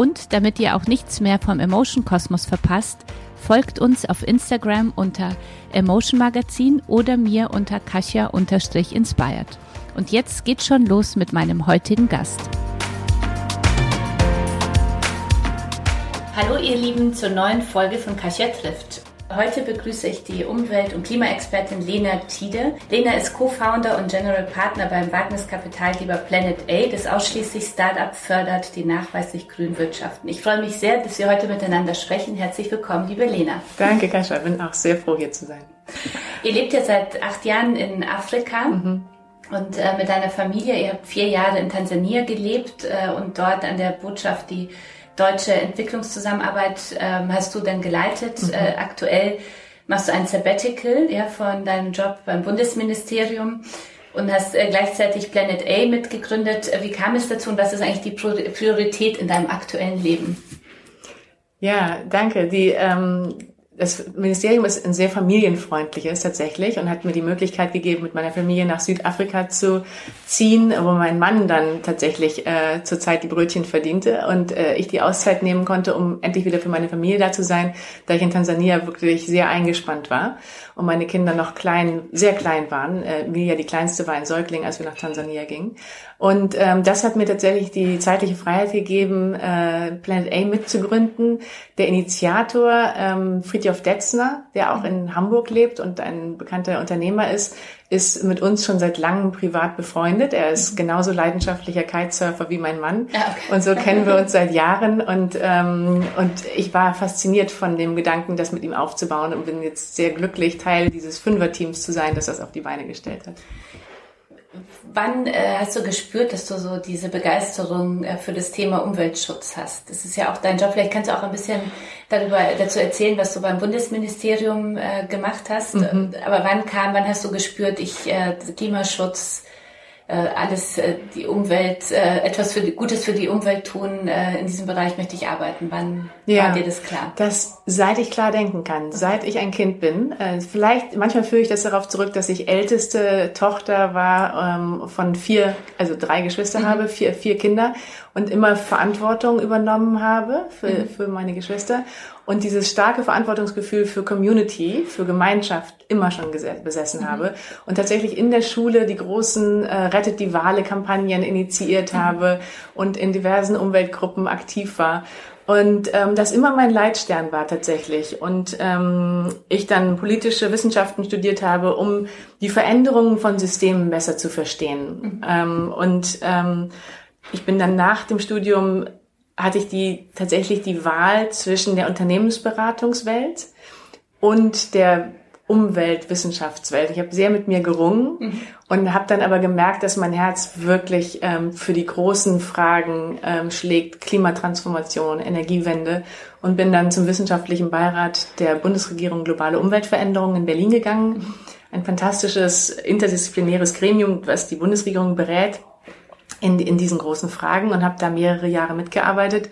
Und damit ihr auch nichts mehr vom Emotion Kosmos verpasst, folgt uns auf Instagram unter Emotion Magazin oder mir unter Kasia-inspired. Und jetzt geht's schon los mit meinem heutigen Gast. Hallo ihr Lieben zur neuen Folge von Kasia trifft. Heute begrüße ich die Umwelt- und Klimaexpertin Lena Tiede. Lena ist Co-Founder und General Partner beim Wagniskapitalgeber Planet A, das ausschließlich Start-up fördert, die nachweislich grün wirtschaften. Ich freue mich sehr, dass wir heute miteinander sprechen. Herzlich willkommen, liebe Lena. Danke, Kascha. Ich bin auch sehr froh, hier zu sein. Ihr lebt ja seit acht Jahren in Afrika. Mhm. Und äh, mit deiner Familie, ihr habt vier Jahre in Tansania gelebt äh, und dort an der Botschaft die deutsche Entwicklungszusammenarbeit ähm, hast du dann geleitet. Mhm. Äh, aktuell machst du ein Sabbatical ja, von deinem Job beim Bundesministerium und hast äh, gleichzeitig Planet A mitgegründet. Wie kam es dazu und was ist eigentlich die Priorität in deinem aktuellen Leben? Ja, danke. Die ähm, das Ministerium ist ein sehr familienfreundliches tatsächlich und hat mir die Möglichkeit gegeben, mit meiner Familie nach Südafrika zu ziehen, wo mein Mann dann tatsächlich äh, zurzeit die Brötchen verdiente und äh, ich die Auszeit nehmen konnte, um endlich wieder für meine Familie da zu sein, da ich in Tansania wirklich sehr eingespannt war und meine Kinder noch klein, sehr klein waren. Äh, Emilia, die kleinste, war ein Säugling, als wir nach Tansania gingen. Und ähm, das hat mir tatsächlich die zeitliche Freiheit gegeben, äh, Planet A mitzugründen. Der Initiator, ähm, Friedhof Detzner, der auch in Hamburg lebt und ein bekannter Unternehmer ist, ist mit uns schon seit langem privat befreundet. Er ist genauso leidenschaftlicher Kitesurfer wie mein Mann. Ja, okay. Und so kennen wir uns seit Jahren. Und, ähm, und ich war fasziniert von dem Gedanken, das mit ihm aufzubauen und bin jetzt sehr glücklich, Teil dieses Fünfer-Teams zu sein, das das auf die Beine gestellt hat. Wann äh, hast du gespürt, dass du so diese Begeisterung äh, für das Thema Umweltschutz hast? Das ist ja auch dein Job. Vielleicht kannst du auch ein bisschen darüber dazu erzählen, was du beim Bundesministerium äh, gemacht hast. Mhm. Aber wann kam, wann hast du gespürt, ich äh, Klimaschutz alles äh, die Umwelt, äh, etwas für die, Gutes für die Umwelt tun, äh, in diesem Bereich möchte ich arbeiten. Wann ja, war dir das klar? Das, seit ich klar denken kann, seit ich ein Kind bin. Äh, vielleicht, manchmal führe ich das darauf zurück, dass ich älteste Tochter war ähm, von vier, also drei Geschwister mhm. habe, vier, vier Kinder und immer Verantwortung übernommen habe für, mhm. für meine Geschwister und dieses starke Verantwortungsgefühl für Community, für Gemeinschaft immer schon besessen mhm. habe und tatsächlich in der Schule die großen äh, Rettet die Wale Kampagnen initiiert mhm. habe und in diversen Umweltgruppen aktiv war und ähm, das immer mein Leitstern war tatsächlich. Und ähm, ich dann politische Wissenschaften studiert habe, um die Veränderungen von Systemen besser zu verstehen. Mhm. Ähm, und ähm, ich bin dann nach dem Studium hatte ich die tatsächlich die Wahl zwischen der Unternehmensberatungswelt und der Umweltwissenschaftswelt. Ich habe sehr mit mir gerungen mhm. und habe dann aber gemerkt, dass mein Herz wirklich ähm, für die großen Fragen ähm, schlägt, Klimatransformation, Energiewende und bin dann zum wissenschaftlichen Beirat der Bundesregierung Globale Umweltveränderung in Berlin gegangen. Mhm. Ein fantastisches interdisziplinäres Gremium, was die Bundesregierung berät in, in diesen großen Fragen und habe da mehrere Jahre mitgearbeitet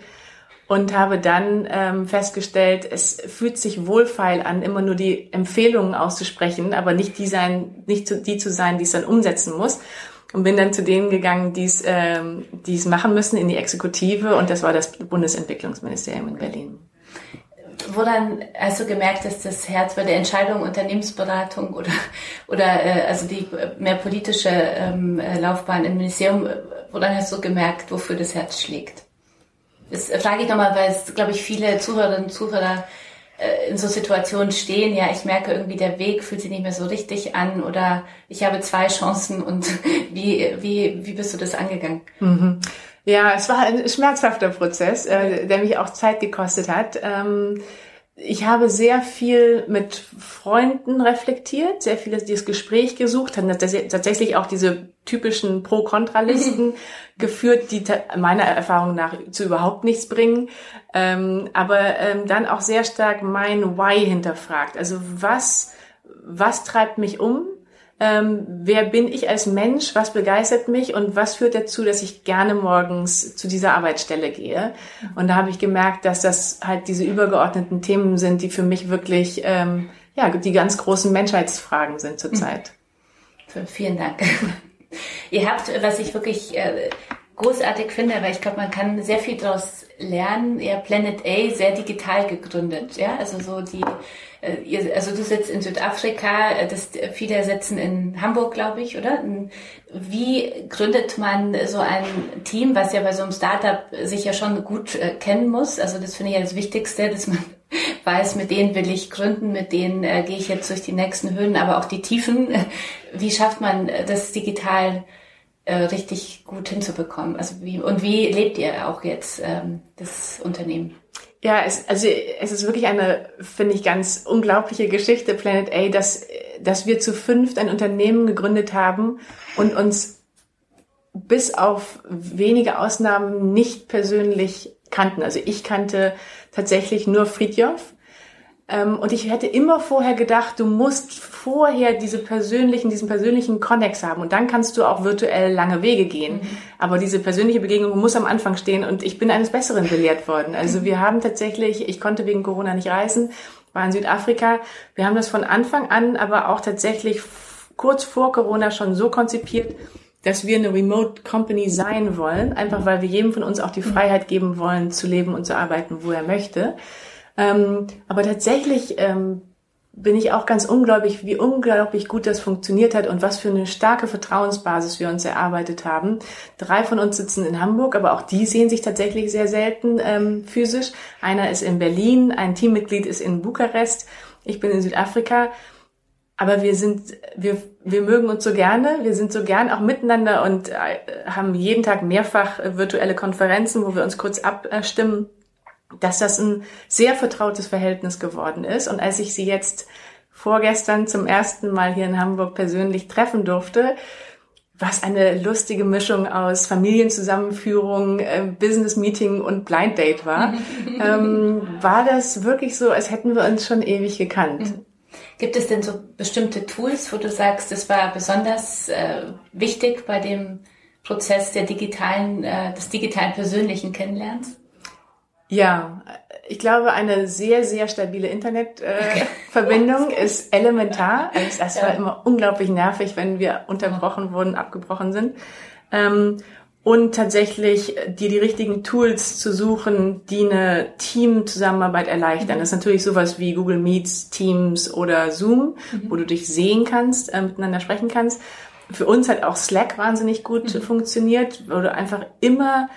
und habe dann ähm, festgestellt, es fühlt sich wohlfeil an, immer nur die Empfehlungen auszusprechen, aber nicht die sein, nicht zu, die zu sein, die es dann umsetzen muss. Und bin dann zu denen gegangen, die es ähm, die es machen müssen in die Exekutive und das war das Bundesentwicklungsministerium in Berlin woran hast du gemerkt, dass das Herz bei der Entscheidung Unternehmensberatung oder oder äh, also die mehr politische ähm, äh, Laufbahn im Ministerium, woran hast du gemerkt, wofür das Herz schlägt? Das frage ich nochmal, weil es, glaube ich, viele Zuhörerinnen und Zuhörer äh, in so Situationen stehen, ja, ich merke irgendwie, der Weg fühlt sich nicht mehr so richtig an oder ich habe zwei Chancen und wie, wie, wie bist du das angegangen? Mhm. Ja, es war ein schmerzhafter Prozess, äh, der mich auch Zeit gekostet hat. Ähm, ich habe sehr viel mit Freunden reflektiert, sehr viel das Gespräch gesucht, haben tatsächlich auch diese typischen Pro-Kontra-Listen geführt, die meiner Erfahrung nach zu überhaupt nichts bringen, ähm, aber ähm, dann auch sehr stark mein Why hinterfragt. Also was, was treibt mich um? Ähm, wer bin ich als Mensch, was begeistert mich und was führt dazu, dass ich gerne morgens zu dieser Arbeitsstelle gehe. Und da habe ich gemerkt, dass das halt diese übergeordneten Themen sind, die für mich wirklich ähm, ja die ganz großen Menschheitsfragen sind zurzeit. So, vielen Dank. Ihr habt, was ich wirklich äh, großartig finde, weil ich glaube, man kann sehr viel daraus lernen. Ihr Planet A sehr digital gegründet, ja, also so die also du sitzt in Südafrika, äh, das, viele sitzen in Hamburg, glaube ich, oder? Wie gründet man so ein Team, was ja bei so einem Startup sich ja schon gut äh, kennen muss? Also das finde ich ja das Wichtigste, dass man weiß, mit denen will ich gründen, mit denen äh, gehe ich jetzt durch die nächsten Höhen, aber auch die Tiefen. Wie schafft man das digital äh, richtig gut hinzubekommen? Also wie, und wie lebt ihr auch jetzt ähm, das Unternehmen? Ja, es, also es ist wirklich eine, finde ich, ganz unglaubliche Geschichte, Planet A, dass, dass wir zu fünft ein Unternehmen gegründet haben und uns bis auf wenige Ausnahmen nicht persönlich kannten. Also ich kannte tatsächlich nur Fridjof ähm, und ich hätte immer vorher gedacht, du musst vorher diese persönlichen, diesen persönlichen Connex haben und dann kannst du auch virtuell lange Wege gehen. Mhm. Aber diese persönliche Begegnung muss am Anfang stehen und ich bin eines Besseren belehrt worden. Also wir haben tatsächlich, ich konnte wegen Corona nicht reisen, war in Südafrika. Wir haben das von Anfang an, aber auch tatsächlich kurz vor Corona schon so konzipiert, dass wir eine Remote Company sein wollen, einfach weil wir jedem von uns auch die mhm. Freiheit geben wollen, zu leben und zu arbeiten, wo er möchte. Ähm, aber tatsächlich ähm, bin ich auch ganz ungläubig, wie unglaublich gut das funktioniert hat und was für eine starke Vertrauensbasis wir uns erarbeitet haben. Drei von uns sitzen in Hamburg, aber auch die sehen sich tatsächlich sehr selten ähm, physisch. Einer ist in Berlin, ein Teammitglied ist in Bukarest, ich bin in Südafrika. Aber wir sind, wir, wir mögen uns so gerne, wir sind so gern auch miteinander und äh, haben jeden Tag mehrfach virtuelle Konferenzen, wo wir uns kurz abstimmen dass das ein sehr vertrautes Verhältnis geworden ist. Und als ich sie jetzt vorgestern zum ersten Mal hier in Hamburg persönlich treffen durfte, was eine lustige Mischung aus Familienzusammenführung, äh, Business Meeting und Blind Date war, ähm, war das wirklich so, als hätten wir uns schon ewig gekannt. Mhm. Gibt es denn so bestimmte Tools, wo du sagst, das war besonders äh, wichtig bei dem Prozess der digitalen, äh, des digitalen persönlichen Kennenlernens? Ja, ich glaube, eine sehr, sehr stabile Internetverbindung äh, ist elementar. Es, das ja. war immer unglaublich nervig, wenn wir unterbrochen wurden, abgebrochen sind. Ähm, und tatsächlich dir die richtigen Tools zu suchen, die eine Teamzusammenarbeit erleichtern. Mhm. Das ist natürlich sowas wie Google Meets, Teams oder Zoom, mhm. wo du dich sehen kannst, äh, miteinander sprechen kannst. Für uns hat auch Slack wahnsinnig gut mhm. funktioniert, wo du einfach immer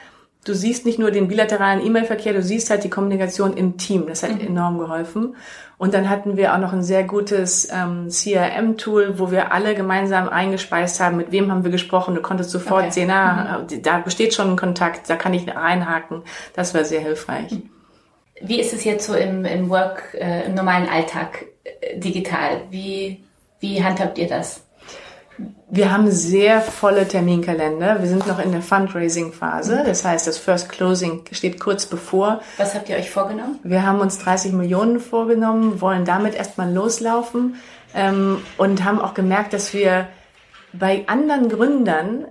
du siehst nicht nur den bilateralen E-Mail-Verkehr, du siehst halt die Kommunikation im Team. Das hat mhm. enorm geholfen. Und dann hatten wir auch noch ein sehr gutes ähm, CRM-Tool, wo wir alle gemeinsam eingespeist haben, mit wem haben wir gesprochen. Du konntest sofort okay. sehen, ah, mhm. da besteht schon ein Kontakt, da kann ich reinhaken. Das war sehr hilfreich. Mhm. Wie ist es jetzt so im, im Work, äh, im normalen Alltag äh, digital? Wie, wie handhabt ihr das? Wir haben sehr volle Terminkalender. Wir sind noch in der Fundraising-Phase. Das heißt, das First Closing steht kurz bevor. Was habt ihr euch vorgenommen? Wir haben uns 30 Millionen vorgenommen, wollen damit erstmal loslaufen ähm, und haben auch gemerkt, dass wir bei anderen Gründern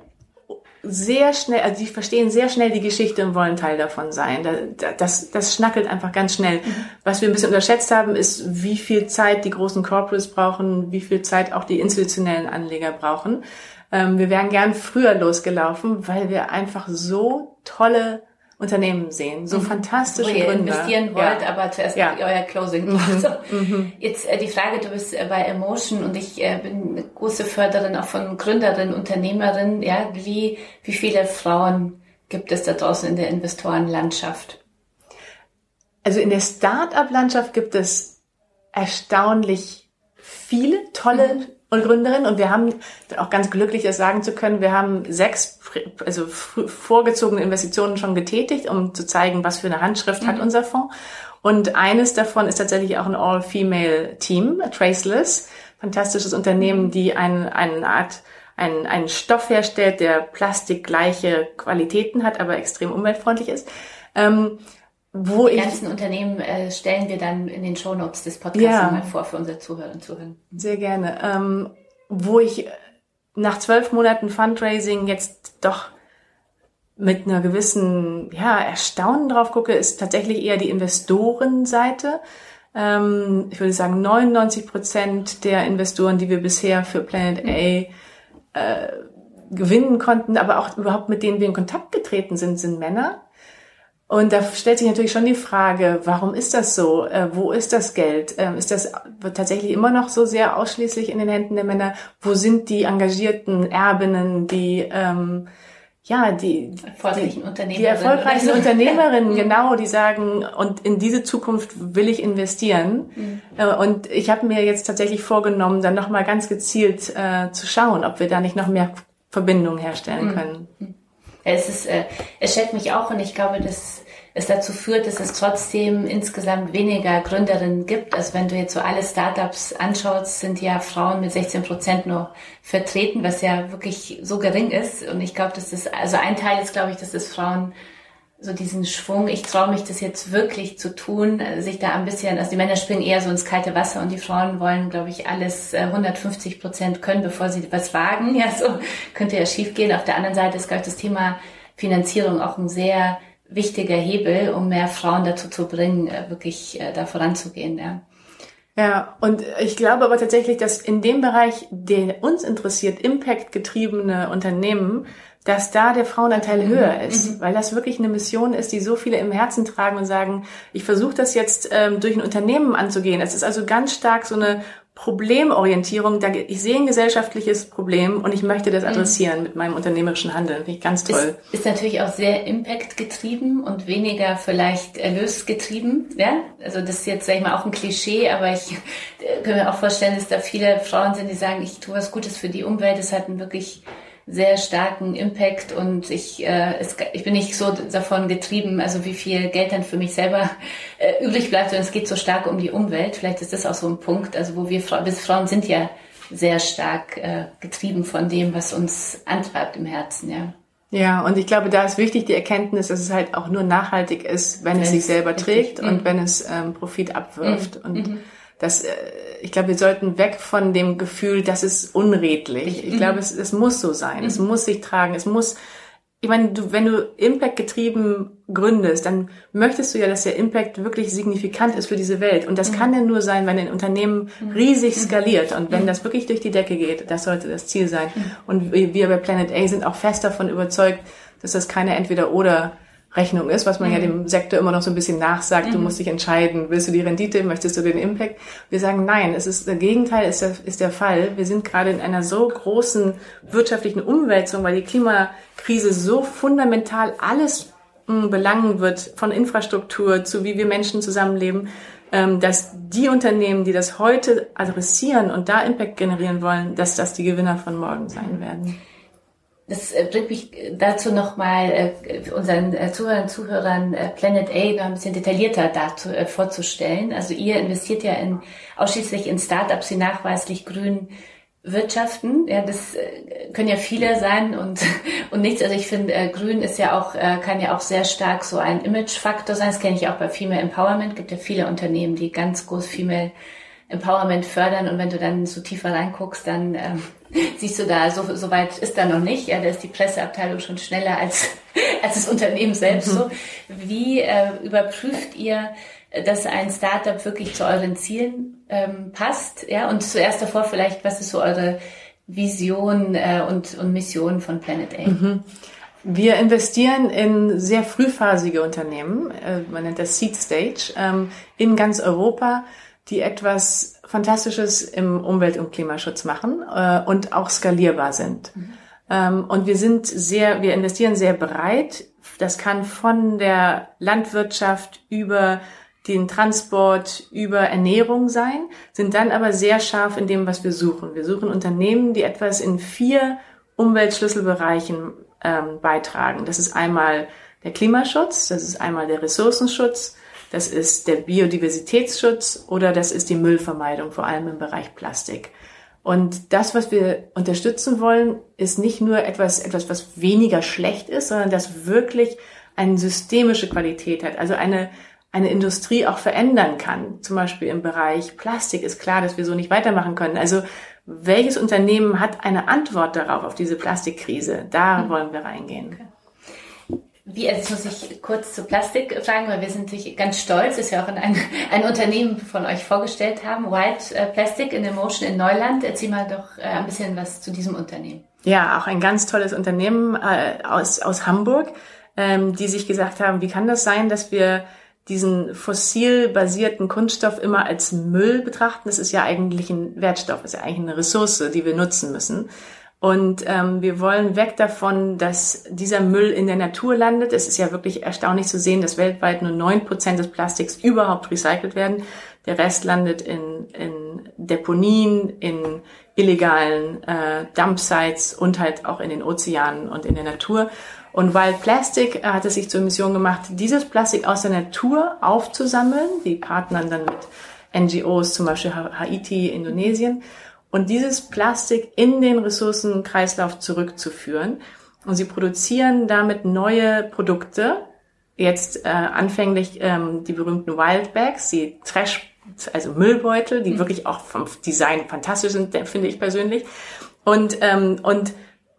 sehr schnell, also die verstehen sehr schnell die Geschichte und wollen Teil davon sein. Das, das schnackelt einfach ganz schnell. Mhm. Was wir ein bisschen unterschätzt haben, ist, wie viel Zeit die großen Corporates brauchen, wie viel Zeit auch die institutionellen Anleger brauchen. Ähm, wir wären gern früher losgelaufen, weil wir einfach so tolle Unternehmen sehen. So mhm. fantastische Wo ihr Gründer. investieren wollt, ja. aber zuerst ja. euer Closing mhm. macht. Mhm. Jetzt äh, die Frage, du bist äh, bei Emotion und ich äh, bin eine große Förderin auch von Gründerinnen, Unternehmerinnen. Ja, wie, wie viele Frauen gibt es da draußen in der Investorenlandschaft? Also in der Start-up-Landschaft gibt es erstaunlich viele tolle mhm und Gründerin und wir haben auch ganz glücklich das sagen zu können, wir haben sechs also vorgezogene Investitionen schon getätigt, um zu zeigen, was für eine Handschrift mhm. hat unser Fonds. Und eines davon ist tatsächlich auch ein All-Female-Team, Traceless, fantastisches Unternehmen, die ein, eine Art einen, einen Stoff herstellt, der plastikgleiche Qualitäten hat, aber extrem umweltfreundlich ist. Ähm, wo die ganzen ich, Unternehmen äh, stellen wir dann in den Shownotes des Podcasts ja, mal vor für unsere Zuhörer und Zuhörer. Sehr gerne. Ähm, wo ich nach zwölf Monaten Fundraising jetzt doch mit einer gewissen ja, Erstaunen drauf gucke, ist tatsächlich eher die Investorenseite. Ähm, ich würde sagen, 99 Prozent der Investoren, die wir bisher für Planet A äh, gewinnen konnten, aber auch überhaupt mit denen wir in Kontakt getreten sind, sind Männer. Und da stellt sich natürlich schon die Frage, warum ist das so? Äh, wo ist das Geld? Ähm, ist das tatsächlich immer noch so sehr ausschließlich in den Händen der Männer? Wo sind die engagierten Erbinnen, die ähm, ja, die, erfolgreichen die, die erfolgreichen Unternehmerinnen, genau, die sagen, und in diese Zukunft will ich investieren. Mhm. Äh, und ich habe mir jetzt tatsächlich vorgenommen, dann nochmal ganz gezielt äh, zu schauen, ob wir da nicht noch mehr Verbindungen herstellen mhm. können. Mhm. Es ist, äh, es schätzt mich auch und ich glaube, dass es dazu führt, dass es trotzdem insgesamt weniger Gründerinnen gibt. Also wenn du jetzt so alle Startups anschaust, sind ja Frauen mit 16 Prozent nur vertreten, was ja wirklich so gering ist. Und ich glaube, dass das, also ein Teil ist, glaube ich, dass das Frauen so diesen Schwung, ich traue mich das jetzt wirklich zu tun, sich da ein bisschen, also die Männer springen eher so ins kalte Wasser und die Frauen wollen, glaube ich, alles 150 äh, Prozent können, bevor sie was wagen. Ja, so könnte ja schief gehen. Auf der anderen Seite ist, glaube ich, das Thema Finanzierung auch ein sehr wichtiger Hebel, um mehr Frauen dazu zu bringen, äh, wirklich äh, da voranzugehen. Ja. Ja, und ich glaube aber tatsächlich, dass in dem Bereich, der uns interessiert, Impact-getriebene Unternehmen, dass da der Frauenanteil mhm. höher ist, mhm. weil das wirklich eine Mission ist, die so viele im Herzen tragen und sagen, ich versuche das jetzt ähm, durch ein Unternehmen anzugehen. Es ist also ganz stark so eine Problemorientierung. Ich sehe ein gesellschaftliches Problem und ich möchte das mhm. adressieren mhm. mit meinem unternehmerischen Handeln. Finde ich ganz toll. Ist, ist natürlich auch sehr Impact-getrieben und weniger vielleicht erlösgetrieben. Ja? Also das ist jetzt, sag ich mal, auch ein Klischee, aber ich äh, kann mir auch vorstellen, dass da viele Frauen sind, die sagen, ich tue was Gutes für die Umwelt. Das hat einen wirklich sehr starken Impact und ich, äh, es, ich bin nicht so davon getrieben, also wie viel Geld dann für mich selber äh, übrig bleibt, sondern es geht so stark um die Umwelt. Vielleicht ist das auch so ein Punkt, also wo wir, wir Frauen sind ja sehr stark äh, getrieben von dem, was uns antreibt im Herzen, ja. Ja, und ich glaube, da ist wichtig die Erkenntnis, dass es halt auch nur nachhaltig ist, wenn, wenn es sich selber trägt und mhm. wenn es ähm, Profit abwirft. Mhm. Und mhm das, äh, ich glaube, wir sollten weg von dem Gefühl, das ist unredlich. Ich glaube, es, es muss so sein. Es mhm. muss sich tragen. Es muss, ich meine, du, wenn du Impact getrieben gründest, dann möchtest du ja, dass der Impact wirklich signifikant ist für diese Welt. Und das mhm. kann ja nur sein, wenn ein Unternehmen mhm. riesig skaliert und wenn das wirklich durch die Decke geht. Das sollte das Ziel sein. Und wir bei Planet A sind auch fest davon überzeugt, dass das keine Entweder-Oder Rechnung ist, was man mhm. ja dem Sektor immer noch so ein bisschen nachsagt. Mhm. Du musst dich entscheiden, willst du die Rendite, möchtest du den Impact? Wir sagen nein, es ist der Gegenteil ist der, ist der Fall. Wir sind gerade in einer so großen wirtschaftlichen Umwälzung, weil die Klimakrise so fundamental alles hm, belangen wird, von Infrastruktur zu wie wir Menschen zusammenleben, ähm, dass die Unternehmen, die das heute adressieren und da Impact generieren wollen, dass das die Gewinner von morgen sein werden. Das äh, bringt mich dazu nochmal äh, unseren äh, Zuhörern Zuhörern äh, Planet A noch ein bisschen detaillierter dazu, äh, vorzustellen. Also ihr investiert ja in, ausschließlich in Startups, die nachweislich grün wirtschaften. Ja, das äh, können ja viele sein und, und nichts. Also ich finde, äh, grün ist ja auch, äh, kann ja auch sehr stark so ein Imagefaktor sein. Das kenne ich auch bei Female Empowerment. Es gibt ja viele Unternehmen, die ganz groß Female Empowerment fördern und wenn du dann so tiefer reinguckst, dann ähm, siehst du da, so, so weit ist da noch nicht. Ja, da ist die Presseabteilung schon schneller als, als das Unternehmen selbst mhm. so. Wie äh, überprüft ihr, dass ein Startup wirklich zu euren Zielen ähm, passt? Ja, und zuerst davor vielleicht, was ist so eure Vision äh, und, und Mission von Planet A? Mhm. Wir investieren in sehr frühphasige Unternehmen, äh, man nennt das Seed Stage, ähm, in ganz Europa die etwas Fantastisches im Umwelt- und Klimaschutz machen äh, und auch skalierbar sind. Mhm. Ähm, und wir sind sehr, wir investieren sehr breit. Das kann von der Landwirtschaft über den Transport, über Ernährung sein, sind dann aber sehr scharf in dem, was wir suchen. Wir suchen Unternehmen, die etwas in vier Umweltschlüsselbereichen ähm, beitragen. Das ist einmal der Klimaschutz, das ist einmal der Ressourcenschutz, das ist der Biodiversitätsschutz oder das ist die Müllvermeidung, vor allem im Bereich Plastik. Und das, was wir unterstützen wollen, ist nicht nur etwas, etwas, was weniger schlecht ist, sondern das wirklich eine systemische Qualität hat. Also eine, eine Industrie auch verändern kann. Zum Beispiel im Bereich Plastik ist klar, dass wir so nicht weitermachen können. Also welches Unternehmen hat eine Antwort darauf, auf diese Plastikkrise? Da mhm. wollen wir reingehen. Okay. Wie, jetzt muss ich kurz zu Plastik fragen, weil wir sind natürlich ganz stolz, ist ja auch ein, ein Unternehmen von euch vorgestellt haben, White äh, Plastic in Emotion in Neuland. Erzähl mal doch äh, ein bisschen was zu diesem Unternehmen. Ja, auch ein ganz tolles Unternehmen äh, aus, aus Hamburg, ähm, die sich gesagt haben, wie kann das sein, dass wir diesen fossil-basierten Kunststoff immer als Müll betrachten. Das ist ja eigentlich ein Wertstoff, ist ja eigentlich eine Ressource, die wir nutzen müssen. Und ähm, wir wollen weg davon, dass dieser Müll in der Natur landet. Es ist ja wirklich erstaunlich zu sehen, dass weltweit nur neun Prozent des Plastiks überhaupt recycelt werden. Der Rest landet in, in Deponien, in illegalen äh, Dumpsites und halt auch in den Ozeanen und in der Natur. Und Wild Plastic hat es sich zur Mission gemacht, dieses Plastik aus der Natur aufzusammeln. Die partnern dann mit NGOs, zum Beispiel Haiti, Indonesien, und dieses Plastik in den Ressourcenkreislauf zurückzuführen. Und sie produzieren damit neue Produkte. Jetzt äh, anfänglich ähm, die berühmten Wild Bags, die Trash, also Müllbeutel, die mhm. wirklich auch vom Design fantastisch sind, finde ich persönlich. Und, ähm, und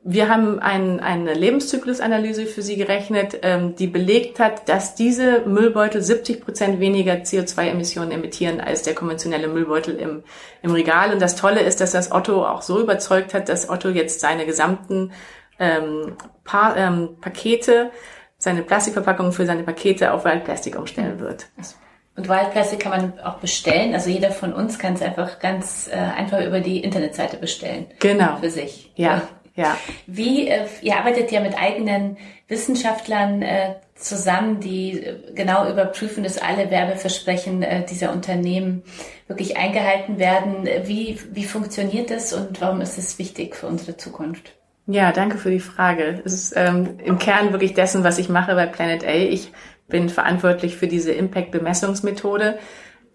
wir haben ein, eine Lebenszyklusanalyse für Sie gerechnet, ähm, die belegt hat, dass diese Müllbeutel 70 Prozent weniger CO2-Emissionen emittieren als der konventionelle Müllbeutel im, im Regal. Und das Tolle ist, dass das Otto auch so überzeugt hat, dass Otto jetzt seine gesamten ähm, pa ähm, Pakete, seine Plastikverpackungen für seine Pakete auf Wildplastik umstellen wird. Und Wildplastik kann man auch bestellen. Also jeder von uns kann es einfach ganz äh, einfach über die Internetseite bestellen. Genau. Für sich. Ja. Ja. Wie, äh, ihr arbeitet ja mit eigenen Wissenschaftlern äh, zusammen, die äh, genau überprüfen, dass alle Werbeversprechen äh, dieser Unternehmen wirklich eingehalten werden. Wie, wie funktioniert das und warum ist es wichtig für unsere Zukunft? Ja, danke für die Frage. Es ist ähm, im Kern wirklich dessen, was ich mache bei Planet A. Ich bin verantwortlich für diese Impact-Bemessungsmethode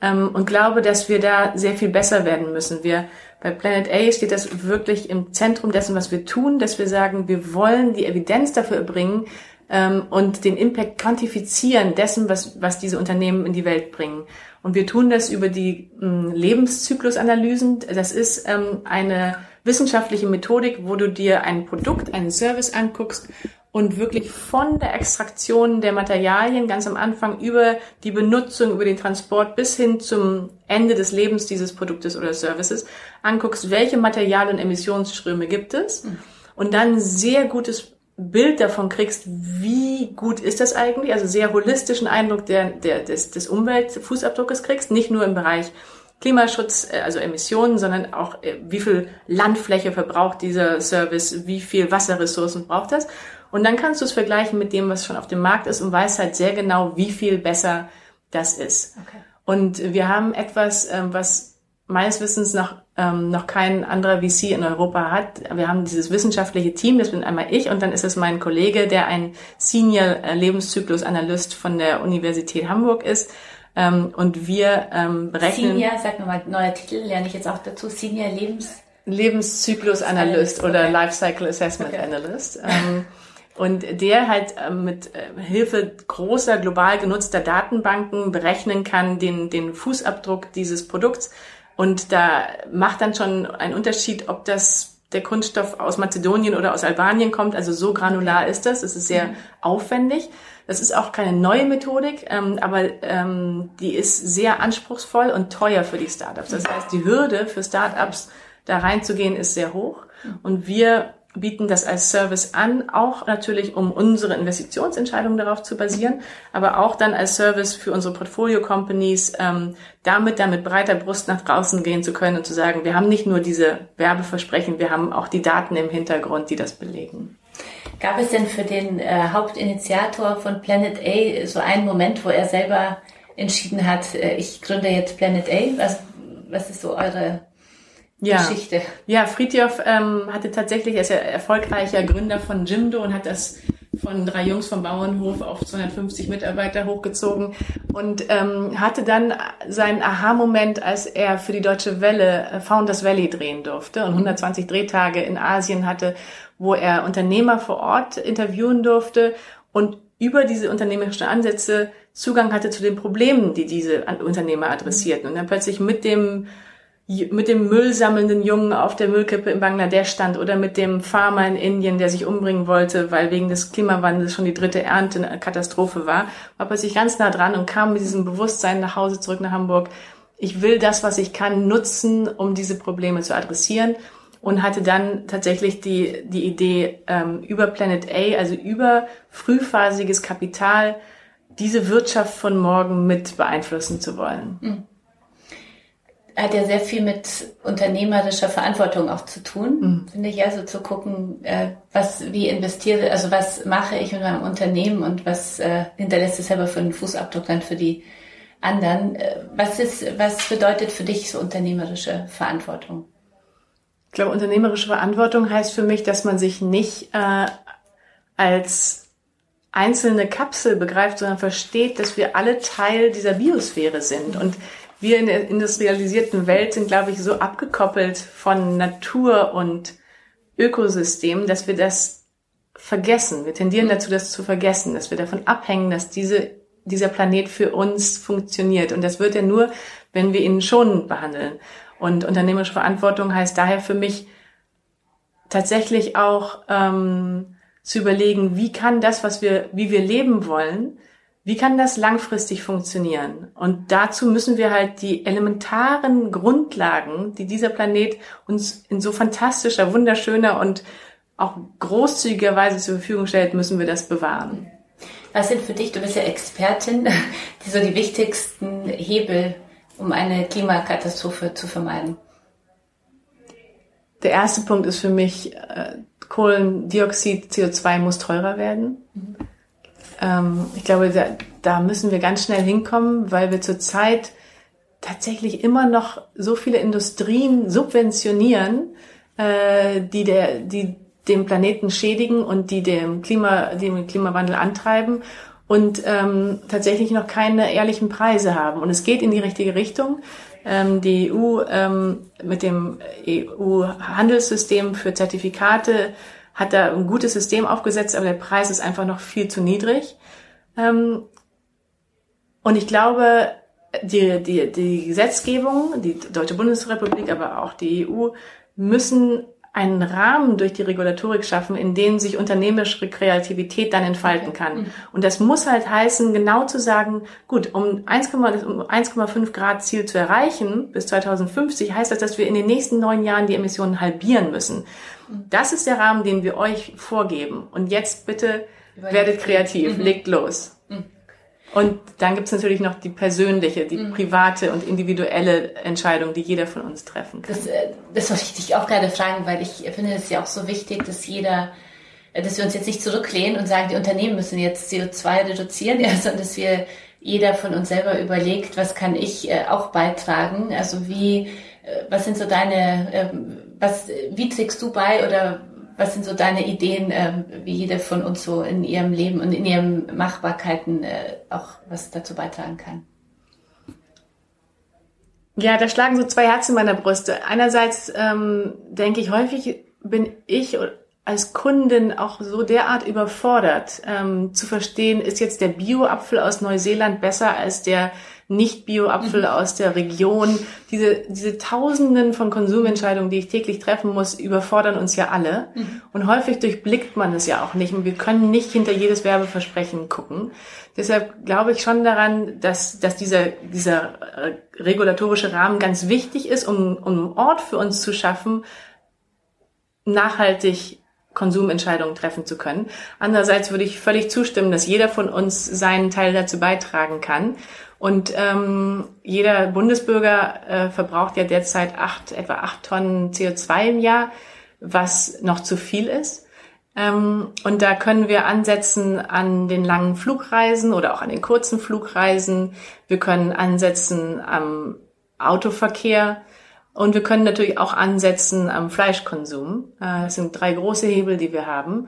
ähm, und glaube, dass wir da sehr viel besser werden müssen. Wir bei Planet A steht das wirklich im Zentrum dessen, was wir tun, dass wir sagen, wir wollen die Evidenz dafür erbringen ähm, und den Impact quantifizieren dessen, was, was diese Unternehmen in die Welt bringen. Und wir tun das über die ähm, Lebenszyklusanalysen. Das ist ähm, eine wissenschaftliche Methodik, wo du dir ein Produkt, einen Service anguckst und wirklich von der Extraktion der Materialien ganz am Anfang über die Benutzung, über den Transport bis hin zum Ende des Lebens dieses Produktes oder Services anguckst, welche Material- und Emissionsströme gibt es? Und dann sehr gutes Bild davon kriegst, wie gut ist das eigentlich, also sehr holistischen Eindruck der, der, des, des Umweltfußabdruckes kriegst, nicht nur im Bereich Klimaschutz, äh, also Emissionen, sondern auch äh, wie viel Landfläche verbraucht dieser Service, wie viel Wasserressourcen braucht das und dann kannst du es vergleichen mit dem, was schon auf dem Markt ist und weißt halt sehr genau, wie viel besser das ist. Okay. Und wir haben etwas, ähm, was meines Wissens noch, ähm, noch kein anderer VC in Europa hat. Wir haben dieses wissenschaftliche Team, das bin einmal ich und dann ist es mein Kollege, der ein Senior äh, Lebenszyklus-Analyst von der Universität Hamburg ist. Ähm, und wir berechnen... Senior, sag nochmal, neuer Titel, lerne ich jetzt auch dazu, Senior Lebens... Lebenszyklus-Analyst okay. oder Lifecycle Assessment okay. Analyst. Und der halt äh, mit äh, Hilfe großer global genutzter Datenbanken berechnen kann den, den Fußabdruck dieses Produkts. Und da macht dann schon einen Unterschied, ob das der Kunststoff aus Mazedonien oder aus Albanien kommt. Also so granular ist das. Es ist sehr mhm. aufwendig. Das ist auch keine neue Methodik, ähm, aber ähm, die ist sehr anspruchsvoll und teuer für die Startups. Das heißt, die Hürde für Startups da reinzugehen ist sehr hoch. Mhm. Und wir bieten das als Service an, auch natürlich, um unsere Investitionsentscheidungen darauf zu basieren, aber auch dann als Service für unsere Portfolio-Companies, ähm, damit dann mit breiter Brust nach draußen gehen zu können und zu sagen, wir haben nicht nur diese Werbeversprechen, wir haben auch die Daten im Hintergrund, die das belegen. Gab es denn für den äh, Hauptinitiator von Planet A so einen Moment, wo er selber entschieden hat, äh, ich gründe jetzt Planet A? Was, was ist so eure ja. Geschichte. Ja, Friedjof ähm, hatte tatsächlich, er ist ja erfolgreicher Gründer von Jimdo und hat das von drei Jungs vom Bauernhof auf 250 Mitarbeiter hochgezogen und ähm, hatte dann seinen Aha-Moment, als er für die Deutsche Welle äh, Founders Valley drehen durfte und 120 Drehtage in Asien hatte, wo er Unternehmer vor Ort interviewen durfte und über diese unternehmerischen Ansätze Zugang hatte zu den Problemen, die diese Unternehmer adressierten. Und dann plötzlich mit dem mit dem Müll sammelnden Jungen auf der Müllkippe in Bangladesch stand oder mit dem Farmer in Indien, der sich umbringen wollte, weil wegen des Klimawandels schon die dritte Ernte eine Katastrophe war, war plötzlich ganz nah dran und kam mit diesem Bewusstsein nach Hause zurück nach Hamburg. Ich will das, was ich kann, nutzen, um diese Probleme zu adressieren und hatte dann tatsächlich die, die Idee, ähm, über Planet A, also über frühphasiges Kapital, diese Wirtschaft von morgen mit beeinflussen zu wollen. Mhm hat ja sehr viel mit unternehmerischer Verantwortung auch zu tun, mhm. finde ich. Also zu gucken, äh, was, wie investiere, also was mache ich mit meinem Unternehmen und was äh, hinterlässt es selber für einen Fußabdruck dann für die anderen. Äh, was ist, was bedeutet für dich so unternehmerische Verantwortung? Ich glaube, unternehmerische Verantwortung heißt für mich, dass man sich nicht äh, als einzelne Kapsel begreift, sondern versteht, dass wir alle Teil dieser Biosphäre sind. Und wir in der industrialisierten Welt sind, glaube ich, so abgekoppelt von Natur und Ökosystem, dass wir das vergessen. Wir tendieren dazu, das zu vergessen, dass wir davon abhängen, dass diese, dieser Planet für uns funktioniert. Und das wird ja nur, wenn wir ihn schonend behandeln. Und unternehmerische Verantwortung heißt daher für mich tatsächlich auch ähm, zu überlegen, wie kann das, was wir, wie wir leben wollen, wie kann das langfristig funktionieren? Und dazu müssen wir halt die elementaren Grundlagen, die dieser Planet uns in so fantastischer, wunderschöner und auch großzügiger Weise zur Verfügung stellt, müssen wir das bewahren. Was sind für dich, du bist ja Expertin, die so die wichtigsten Hebel, um eine Klimakatastrophe zu vermeiden? Der erste Punkt ist für mich, äh, Kohlendioxid, CO2 muss teurer werden. Mhm ähm, ich glaube, da, da müssen wir ganz schnell hinkommen, weil wir zurzeit tatsächlich immer noch so viele Industrien subventionieren, äh, die der, die den Planeten schädigen und die dem Klima, dem Klimawandel antreiben und ähm, tatsächlich noch keine ehrlichen Preise haben. Und es geht in die richtige Richtung. Ähm, die EU ähm, mit dem EU-Handelssystem für Zertifikate hat da ein gutes System aufgesetzt, aber der Preis ist einfach noch viel zu niedrig. Ähm, und ich glaube, die, die, die Gesetzgebung, die Deutsche Bundesrepublik, aber auch die EU müssen einen Rahmen durch die Regulatorik schaffen, in dem sich unternehmerische Kreativität dann entfalten kann. Mhm. Und das muss halt heißen, genau zu sagen, gut, um 1,5 Grad Ziel zu erreichen bis 2050, heißt das, dass wir in den nächsten neun Jahren die Emissionen halbieren müssen. Mhm. Das ist der Rahmen, den wir euch vorgeben. Und jetzt bitte werdet kreativ, mhm. legt los. Und dann gibt's natürlich noch die persönliche, die mhm. private und individuelle Entscheidung, die jeder von uns treffen kann. Das, äh, das wollte ich dich auch gerade fragen, weil ich finde es ja auch so wichtig, dass jeder, äh, dass wir uns jetzt nicht zurücklehnen und sagen, die Unternehmen müssen jetzt CO2 reduzieren, ja, sondern dass wir jeder von uns selber überlegt, was kann ich äh, auch beitragen? Also wie, was sind so deine, ähm, was, wie trägst du bei oder was sind so deine Ideen, äh, wie jede von uns so in ihrem Leben und in ihren Machbarkeiten äh, auch was dazu beitragen kann? Ja, da schlagen so zwei Herzen in meiner Brüste. Einerseits ähm, denke ich, häufig bin ich als Kundin auch so derart überfordert, ähm, zu verstehen, ist jetzt der Bio-Apfel aus Neuseeland besser als der nicht-Bio-Apfel mhm. aus der Region. Diese, diese Tausenden von Konsumentscheidungen, die ich täglich treffen muss, überfordern uns ja alle. Mhm. Und häufig durchblickt man es ja auch nicht. Und wir können nicht hinter jedes Werbeversprechen gucken. Deshalb glaube ich schon daran, dass, dass dieser, dieser äh, regulatorische Rahmen ganz wichtig ist, um, um einen Ort für uns zu schaffen, nachhaltig Konsumentscheidungen treffen zu können. Andererseits würde ich völlig zustimmen, dass jeder von uns seinen Teil dazu beitragen kann. Und ähm, jeder Bundesbürger äh, verbraucht ja derzeit acht, etwa acht Tonnen CO2 im Jahr, was noch zu viel ist. Ähm, und da können wir ansetzen an den langen Flugreisen oder auch an den kurzen Flugreisen. Wir können ansetzen am Autoverkehr. Und wir können natürlich auch ansetzen am Fleischkonsum. Äh, das sind drei große Hebel, die wir haben.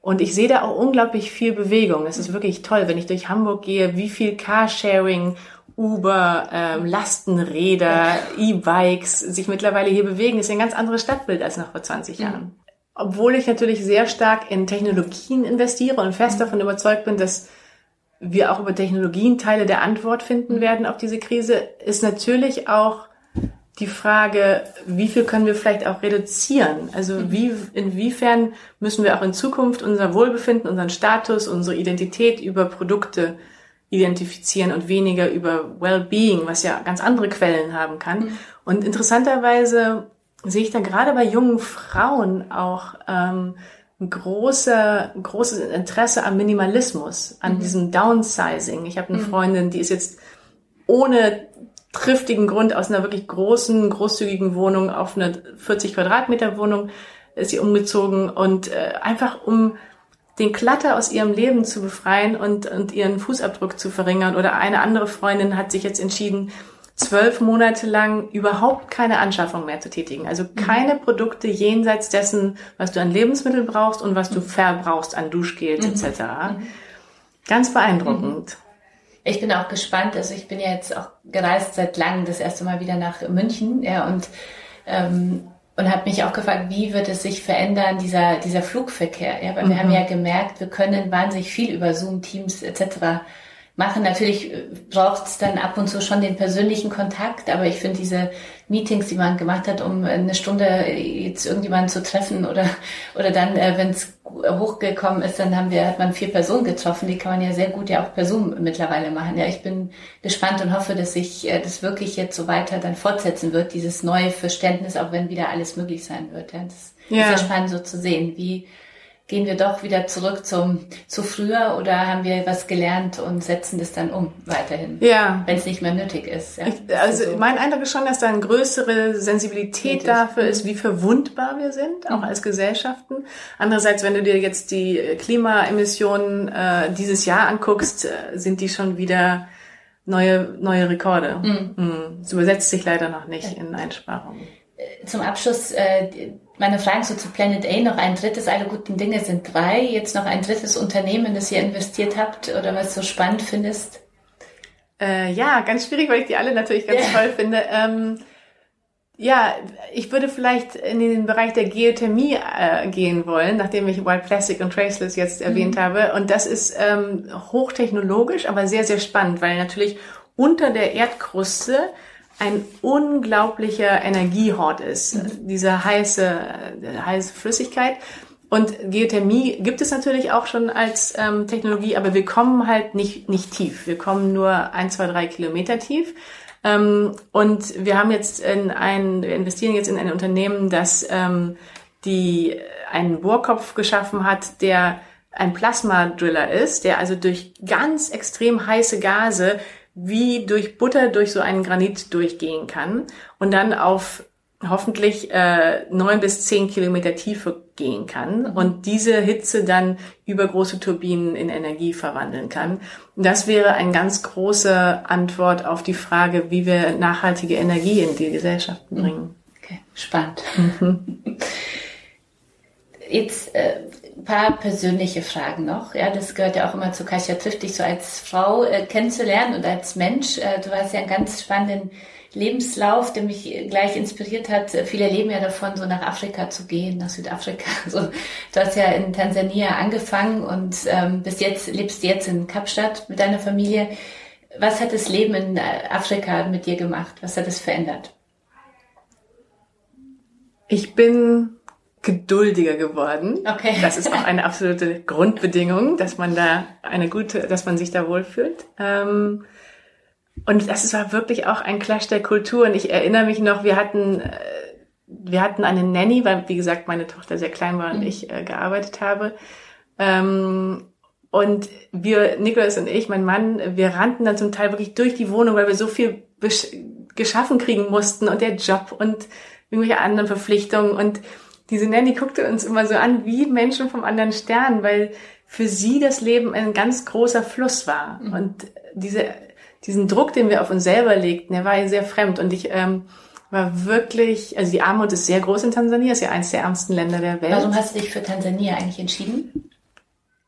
Und ich sehe da auch unglaublich viel Bewegung. Es ist wirklich toll, wenn ich durch Hamburg gehe, wie viel Carsharing, Uber, ähm, Lastenräder, E-Bikes sich mittlerweile hier bewegen. Das ist ein ganz anderes Stadtbild als noch vor 20 mhm. Jahren. Obwohl ich natürlich sehr stark in Technologien investiere und fest davon überzeugt bin, dass wir auch über Technologien Teile der Antwort finden mhm. werden auf diese Krise, ist natürlich auch die Frage, wie viel können wir vielleicht auch reduzieren? Also mhm. wie, inwiefern müssen wir auch in Zukunft unser Wohlbefinden, unseren Status, unsere Identität über Produkte identifizieren und weniger über Well-being, was ja ganz andere Quellen haben kann. Mhm. Und interessanterweise sehe ich da gerade bei jungen Frauen auch ähm, ein große, großes Interesse am Minimalismus, an mhm. diesem Downsizing. Ich habe eine mhm. Freundin, die ist jetzt ohne triftigen Grund aus einer wirklich großen, großzügigen Wohnung auf eine 40 Quadratmeter Wohnung ist sie umgezogen und äh, einfach um den Klatter aus ihrem Leben zu befreien und, und ihren Fußabdruck zu verringern. Oder eine andere Freundin hat sich jetzt entschieden, zwölf Monate lang überhaupt keine Anschaffung mehr zu tätigen. Also mhm. keine mhm. Produkte jenseits dessen, was du an Lebensmitteln brauchst und was du verbrauchst an Duschgels mhm. etc. Mhm. Ganz beeindruckend. Mhm. Ich bin auch gespannt. Also ich bin ja jetzt auch gereist seit langem das erste Mal wieder nach München, ja, und ähm, und habe mich auch gefragt, wie wird es sich verändern, dieser, dieser Flugverkehr? Ja, weil mhm. wir haben mhm. ja gemerkt, wir können wahnsinnig viel über Zoom, Teams etc machen. Natürlich äh, braucht es dann ab und zu schon den persönlichen Kontakt, aber ich finde diese Meetings, die man gemacht hat, um eine Stunde jetzt irgendjemanden zu treffen oder oder dann, äh, wenn es hochgekommen ist, dann haben wir hat man vier Personen getroffen. Die kann man ja sehr gut ja auch per Zoom mittlerweile machen. Ja, ich bin gespannt und hoffe, dass sich äh, das wirklich jetzt so weiter dann fortsetzen wird, dieses neue Verständnis, auch wenn wieder alles möglich sein wird. Ja, das ja. ist ja spannend so zu sehen, wie gehen wir doch wieder zurück zum zu früher oder haben wir was gelernt und setzen das dann um weiterhin, ja. wenn es nicht mehr nötig ist. Ja? Ich, also so. mein Eindruck ist schon, dass da eine größere Sensibilität dafür ist, wie verwundbar wir sind, auch mhm. als Gesellschaften. Andererseits, wenn du dir jetzt die Klimaemissionen äh, dieses Jahr anguckst, äh, sind die schon wieder neue neue Rekorde. Mhm. Mhm. Es übersetzt sich leider noch nicht in Einsparungen. Äh, zum Abschluss äh, meine Fragen so zu Planet A noch ein drittes, alle guten Dinge sind drei, jetzt noch ein drittes Unternehmen, das ihr investiert habt oder was du so spannend findest? Äh, ja, ganz schwierig, weil ich die alle natürlich ganz yeah. toll finde. Ähm, ja, ich würde vielleicht in den Bereich der Geothermie äh, gehen wollen, nachdem ich Wild Plastic und Traceless jetzt erwähnt mhm. habe. Und das ist ähm, hochtechnologisch, aber sehr, sehr spannend, weil natürlich unter der Erdkruste ein unglaublicher Energiehort ist, mhm. diese heiße, heiße Flüssigkeit. Und Geothermie gibt es natürlich auch schon als ähm, Technologie, aber wir kommen halt nicht, nicht tief. Wir kommen nur ein, zwei, drei Kilometer tief. Ähm, und wir haben jetzt in ein, wir investieren jetzt in ein Unternehmen, das ähm, die einen Bohrkopf geschaffen hat, der ein Plasma-Driller ist, der also durch ganz extrem heiße Gase wie durch Butter durch so einen Granit durchgehen kann und dann auf hoffentlich äh, neun bis zehn Kilometer Tiefe gehen kann mhm. und diese Hitze dann über große Turbinen in Energie verwandeln kann. Das wäre eine ganz große Antwort auf die Frage, wie wir nachhaltige Energie in die Gesellschaften mhm. bringen. Okay, spannend. Mhm. Jetzt äh, paar persönliche Fragen noch. Ja, das gehört ja auch immer zu Kasia trifft dich so als Frau äh, kennenzulernen und als Mensch. Äh, du hast ja einen ganz spannenden Lebenslauf, der mich gleich inspiriert hat. Viele leben ja davon, so nach Afrika zu gehen, nach Südafrika. So, du hast ja in Tansania angefangen und ähm, bis jetzt lebst du jetzt in Kapstadt mit deiner Familie. Was hat das Leben in äh, Afrika mit dir gemacht? Was hat es verändert? Ich bin geduldiger geworden. Okay. Das ist auch eine absolute Grundbedingung, dass man da eine gute, dass man sich da wohlfühlt. Ähm, und das war wirklich auch ein Clash der Kulturen. Ich erinnere mich noch, wir hatten, äh, wir hatten eine Nanny, weil, wie gesagt, meine Tochter sehr klein war und mhm. ich äh, gearbeitet habe. Ähm, und wir, Nicholas und ich, mein Mann, wir rannten dann zum Teil wirklich durch die Wohnung, weil wir so viel geschaffen kriegen mussten und der Job und irgendwelche anderen Verpflichtungen und diese Nanny guckte uns immer so an wie Menschen vom anderen Stern, weil für sie das Leben ein ganz großer Fluss war. Mhm. Und diese, diesen Druck, den wir auf uns selber legten, der war ihr sehr fremd. Und ich ähm, war wirklich, also die Armut ist sehr groß in Tansania, ist ja eines der ärmsten Länder der Welt. Warum hast du dich für Tansania eigentlich entschieden?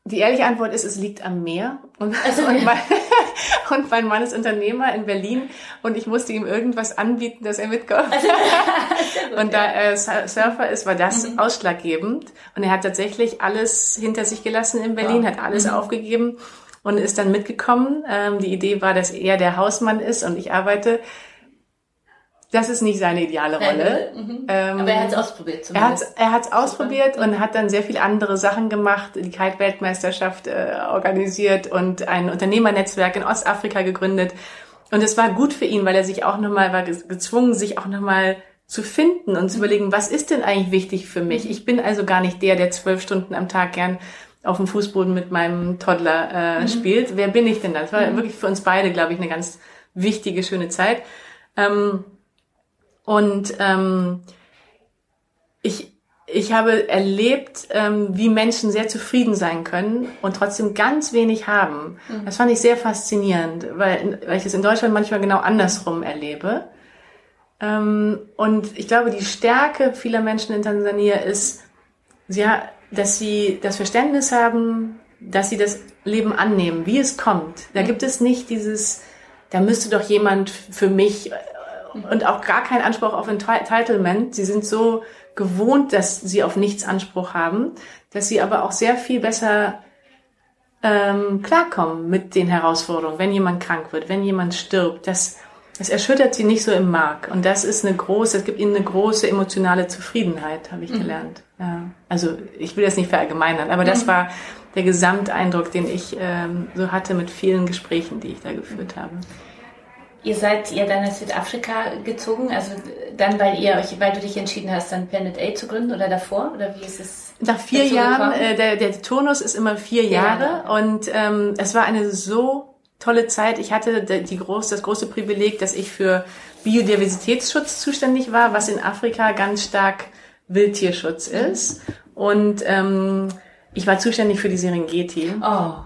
Die ehrliche Antwort ist, es liegt am Meer. Und, also, und, mein, und, mein, Mann ist Unternehmer in Berlin und ich musste ihm irgendwas anbieten, dass er mitkommt. Also, gut, und da er Surfer ist, war das mhm. ausschlaggebend. Und er hat tatsächlich alles hinter sich gelassen in Berlin, wow. hat alles mhm. aufgegeben und ist dann mitgekommen. Ähm, die Idee war, dass er der Hausmann ist und ich arbeite. Das ist nicht seine ideale Rolle. Mhm. Ähm, Aber er hat es ausprobiert zumindest. Er hat es ausprobiert und hat dann sehr viele andere Sachen gemacht, die Kite-Weltmeisterschaft äh, organisiert und ein Unternehmernetzwerk in Ostafrika gegründet. Und es war gut für ihn, weil er sich auch nochmal war gezwungen, sich auch nochmal zu finden und zu mhm. überlegen, was ist denn eigentlich wichtig für mich? Ich bin also gar nicht der, der zwölf Stunden am Tag gern auf dem Fußboden mit meinem Toddler äh, mhm. spielt. Wer bin ich denn da? Das war mhm. wirklich für uns beide, glaube ich, eine ganz wichtige, schöne Zeit. Ähm, und ähm, ich, ich habe erlebt, ähm, wie Menschen sehr zufrieden sein können und trotzdem ganz wenig haben. Mhm. Das fand ich sehr faszinierend, weil, weil ich es in Deutschland manchmal genau andersrum erlebe. Ähm, und ich glaube, die Stärke vieler Menschen in Tansania ist, sie, dass sie das Verständnis haben, dass sie das Leben annehmen, wie es kommt. Da mhm. gibt es nicht dieses, da müsste doch jemand für mich und auch gar keinen Anspruch auf Entitlement. Sie sind so gewohnt, dass sie auf nichts Anspruch haben, dass sie aber auch sehr viel besser ähm, klarkommen mit den Herausforderungen, wenn jemand krank wird, wenn jemand stirbt. Das, das erschüttert sie nicht so im Mark. Und das ist eine große, es gibt ihnen eine große emotionale Zufriedenheit, habe ich mhm. gelernt. Ja. Also ich will das nicht verallgemeinern, aber das mhm. war der Gesamteindruck, den ich ähm, so hatte mit vielen Gesprächen, die ich da geführt habe. Ihr seid ja dann nach Südafrika gezogen, also dann, weil ihr euch, weil du dich entschieden hast, dann Planet A zu gründen oder davor? Oder wie ist es? Nach vier Jahren, äh, der, der Turnus ist immer vier Jahre ja. und ähm, es war eine so tolle Zeit. Ich hatte die groß, das große Privileg, dass ich für Biodiversitätsschutz zuständig war, was in Afrika ganz stark Wildtierschutz ist. Und ähm, ich war zuständig für die Serengeti. Oh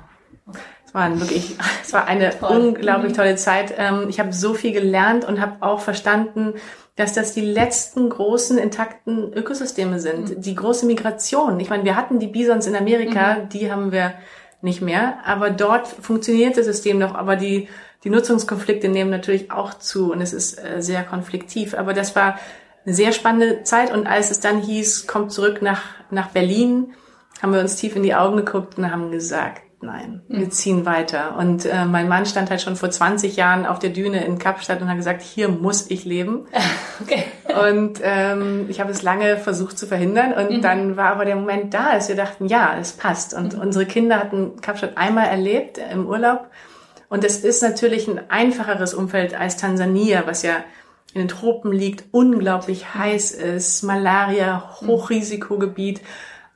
war wirklich, es war eine Toll. unglaublich mhm. tolle Zeit. Ähm, ich habe so viel gelernt und habe auch verstanden, dass das die letzten großen intakten Ökosysteme sind. Mhm. Die große Migration. Ich meine, wir hatten die Bisons in Amerika, mhm. die haben wir nicht mehr, aber dort funktioniert das System noch, aber die, die Nutzungskonflikte nehmen natürlich auch zu und es ist äh, sehr konfliktiv. Aber das war eine sehr spannende Zeit und als es dann hieß, kommt zurück nach, nach Berlin, haben wir uns tief in die Augen geguckt und haben gesagt, nein, wir ziehen weiter. Und äh, mein Mann stand halt schon vor 20 Jahren auf der Düne in Kapstadt und hat gesagt, hier muss ich leben. Okay. Und ähm, ich habe es lange versucht zu verhindern und mhm. dann war aber der Moment da, dass wir dachten, ja, es passt. Und mhm. unsere Kinder hatten Kapstadt einmal erlebt im Urlaub. Und es ist natürlich ein einfacheres Umfeld als Tansania, was ja in den Tropen liegt, unglaublich heiß ist, Malaria, hm. Hochrisikogebiet.